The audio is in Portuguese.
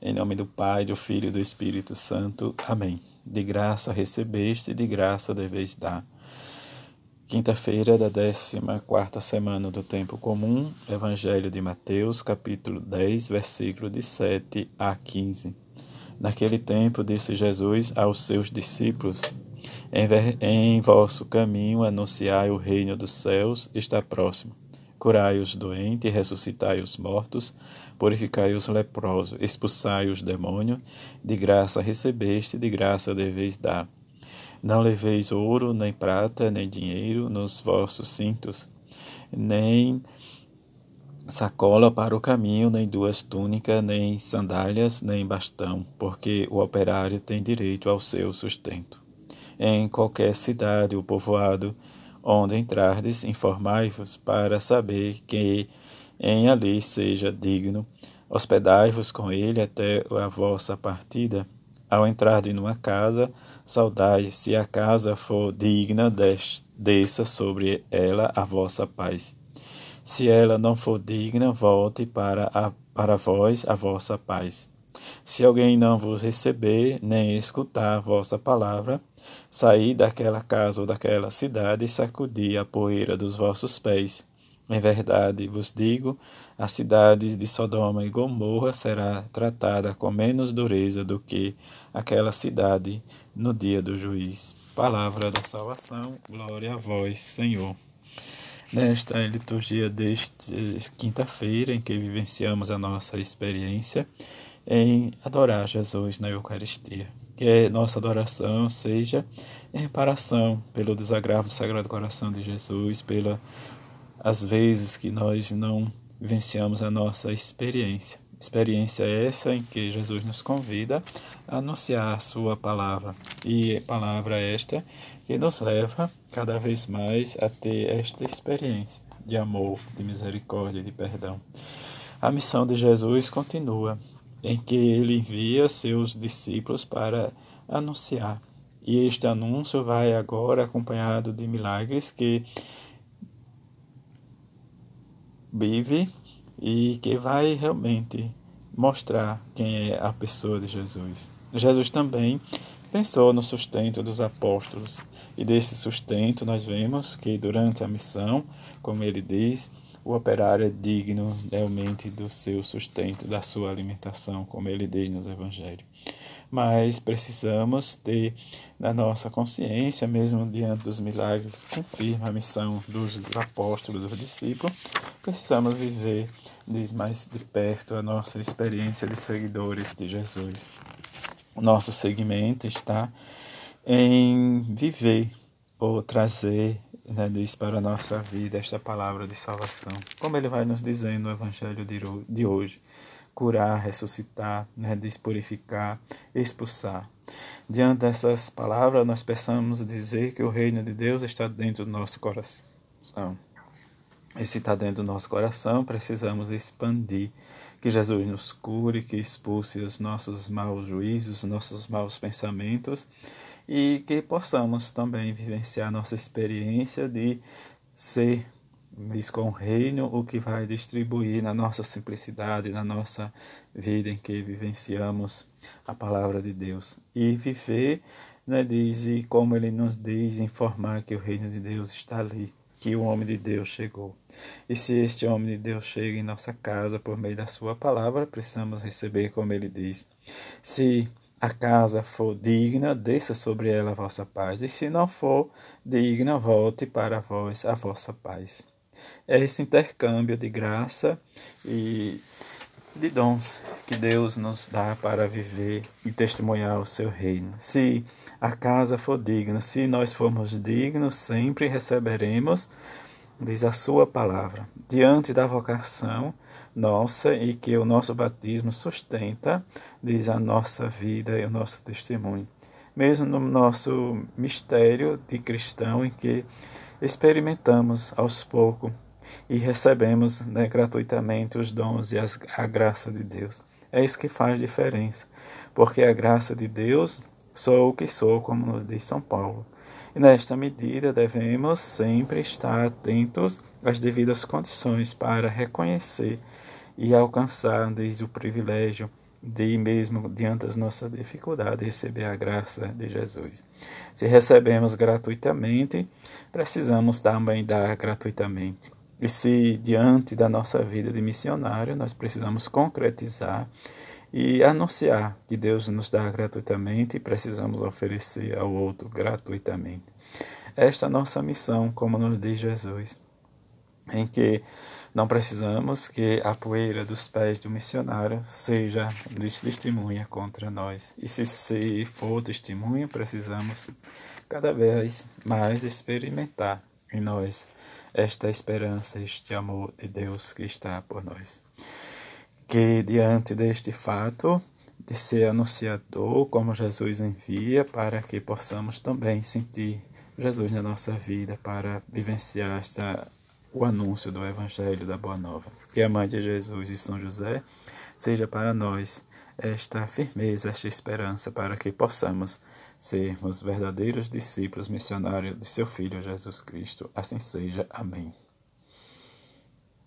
Em nome do Pai, do Filho e do Espírito Santo. Amém. De graça recebeste, de graça deveis dar. Quinta-feira da 14 quarta semana do tempo comum, Evangelho de Mateus, capítulo 10, versículo de 7 a 15. Naquele tempo disse Jesus aos seus discípulos: em, em vosso caminho anunciai o reino dos céus, está próximo. Curai os doentes, ressuscitai os mortos, purificai os leprosos, expulsai os demônios, de graça recebeste, de graça deveis dar. Não leveis ouro, nem prata, nem dinheiro nos vossos cintos, nem sacola para o caminho, nem duas túnicas, nem sandálias, nem bastão, porque o operário tem direito ao seu sustento. Em qualquer cidade ou povoado, onde entrardes, informai-vos para saber que em ali seja digno. Hospedai-vos com ele até a vossa partida. Ao entrar de numa casa, saudai, se a casa for digna, desça sobre ela a vossa paz. Se ela não for digna, volte para, a, para vós a vossa paz. Se alguém não vos receber, nem escutar vossa palavra, saí daquela casa ou daquela cidade e sacudi a poeira dos vossos pés. Em verdade vos digo, a cidade de Sodoma e Gomorra será tratada com menos dureza do que aquela cidade no dia do juiz. Palavra da salvação, glória a vós, Senhor. Nesta liturgia deste quinta-feira, em que vivenciamos a nossa experiência em adorar Jesus na Eucaristia. Que nossa adoração seja em reparação pelo desagravo do Sagrado Coração de Jesus, pelas as vezes que nós não vivenciamos a nossa experiência. Experiência essa em que Jesus nos convida a anunciar a sua palavra. E palavra esta que nos leva cada vez mais a ter esta experiência de amor, de misericórdia de perdão. A missão de Jesus continua em que ele envia seus discípulos para anunciar. E este anúncio vai agora acompanhado de milagres que vive e que vai realmente mostrar quem é a pessoa de Jesus. Jesus também pensou no sustento dos apóstolos, e desse sustento nós vemos que durante a missão, como ele diz, o operário é digno realmente do seu sustento, da sua alimentação, como ele diz nos evangelhos. Mas precisamos ter na nossa consciência, mesmo diante dos milagres que confirma a missão dos apóstolos, dos discípulos, precisamos viver diz mais de perto a nossa experiência de seguidores de Jesus. O nosso segmento está em viver ou trazer né, diz para a nossa vida esta palavra de salvação. Como ele vai nos dizendo no Evangelho de hoje: curar, ressuscitar, né, purificar, expulsar. Diante dessas palavras, nós pensamos dizer que o reino de Deus está dentro do nosso coração. E se está dentro do nosso coração, precisamos expandir. Que Jesus nos cure, que expulse os nossos maus juízos, os nossos maus pensamentos e que possamos também vivenciar nossa experiência de ser diz com o reino o que vai distribuir na nossa simplicidade, na nossa vida em que vivenciamos a palavra de Deus e viver, né, diz e como ele nos diz informar que o reino de Deus está ali, que o homem de Deus chegou. E se este homem de Deus chega em nossa casa por meio da sua palavra, precisamos receber como ele diz. Se a casa for digna, desça sobre ela a vossa paz, e se não for digna, volte para vós a vossa paz. É esse intercâmbio de graça e de dons que Deus nos dá para viver e testemunhar o seu reino. Se a casa for digna, se nós formos dignos, sempre receberemos, diz a sua palavra, diante da vocação nossa e que o nosso batismo sustenta, diz a nossa vida e o nosso testemunho. Mesmo no nosso mistério de cristão, em que experimentamos aos poucos e recebemos né, gratuitamente os dons e as, a graça de Deus. É isso que faz diferença, porque a graça de Deus sou o que sou, como nos diz São Paulo. E nesta medida devemos sempre estar atentos às devidas condições para reconhecer e alcançar desde o privilégio de mesmo diante das nossas dificuldades receber a graça de Jesus. Se recebemos gratuitamente, precisamos também dar gratuitamente. E se diante da nossa vida de missionário nós precisamos concretizar e anunciar que Deus nos dá gratuitamente e precisamos oferecer ao outro gratuitamente. Esta é a nossa missão, como nos diz Jesus, em que não precisamos que a poeira dos pés do missionário seja testemunha contra nós. E se, se for testemunha, precisamos cada vez mais experimentar em nós esta esperança, este amor de Deus que está por nós. Que diante deste fato de ser anunciador, como Jesus envia, para que possamos também sentir Jesus na nossa vida, para vivenciar esta o anúncio do Evangelho da Boa Nova. Que a Mãe de Jesus e São José seja para nós esta firmeza, esta esperança, para que possamos sermos verdadeiros discípulos missionários de seu Filho Jesus Cristo. Assim seja. Amém.